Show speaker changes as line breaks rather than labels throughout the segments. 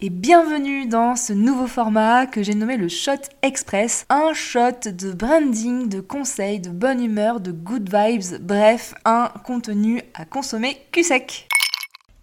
Et bienvenue dans ce nouveau format que j'ai nommé le Shot Express. Un shot de branding, de conseils, de bonne humeur, de good vibes, bref, un contenu à consommer cul sec.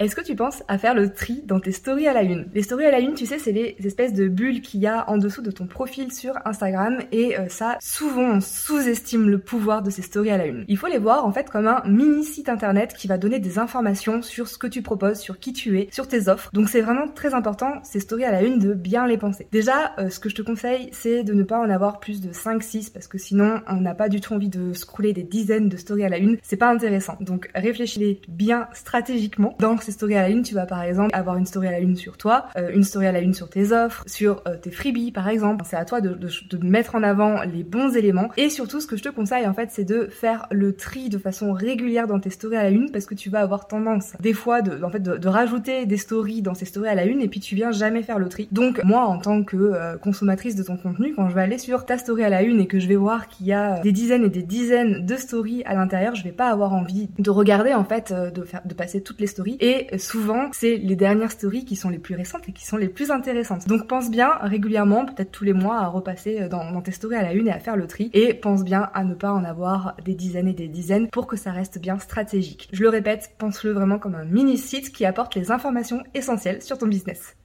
Est-ce que tu penses à faire le tri dans tes stories à la une? Les stories à la une, tu sais, c'est les espèces de bulles qu'il y a en dessous de ton profil sur Instagram et euh, ça, souvent, on sous-estime le pouvoir de ces stories à la une. Il faut les voir en fait comme un mini site internet qui va donner des informations sur ce que tu proposes, sur qui tu es, sur tes offres. Donc c'est vraiment très important, ces stories à la une, de bien les penser. Déjà, euh, ce que je te conseille, c'est de ne pas en avoir plus de 5-6 parce que sinon, on n'a pas du tout envie de scroller des dizaines de stories à la une. C'est pas intéressant. Donc réfléchis-les bien stratégiquement dans stories à la une, tu vas par exemple avoir une story à la une sur toi, euh, une story à la une sur tes offres, sur euh, tes freebies par exemple. C'est à toi de, mettre en avant les bons éléments. Et surtout, ce que je te conseille en fait, c'est de faire le tri de façon régulière dans tes stories à la une parce que tu vas avoir tendance des fois de, en fait, de, rajouter des stories dans ces stories à la une et puis tu viens jamais faire le tri. Donc moi, en tant que euh, consommatrice de ton contenu, quand je vais aller sur ta story à la une et que je vais voir qu'il y a des dizaines et des dizaines de stories à l'intérieur, je vais pas avoir envie de regarder en fait, de passer toutes les stories et souvent, c'est les dernières stories qui sont les plus récentes et qui sont les plus intéressantes. Donc pense bien régulièrement, peut-être tous les mois, à repasser euh, dans, dans tes stories à la une et à faire le tri. Et pense bien à ne pas en avoir des dizaines et des dizaines pour que ça reste bien stratégique. Je le répète, pense-le vraiment comme un mini site qui apporte les informations essentielles sur ton business.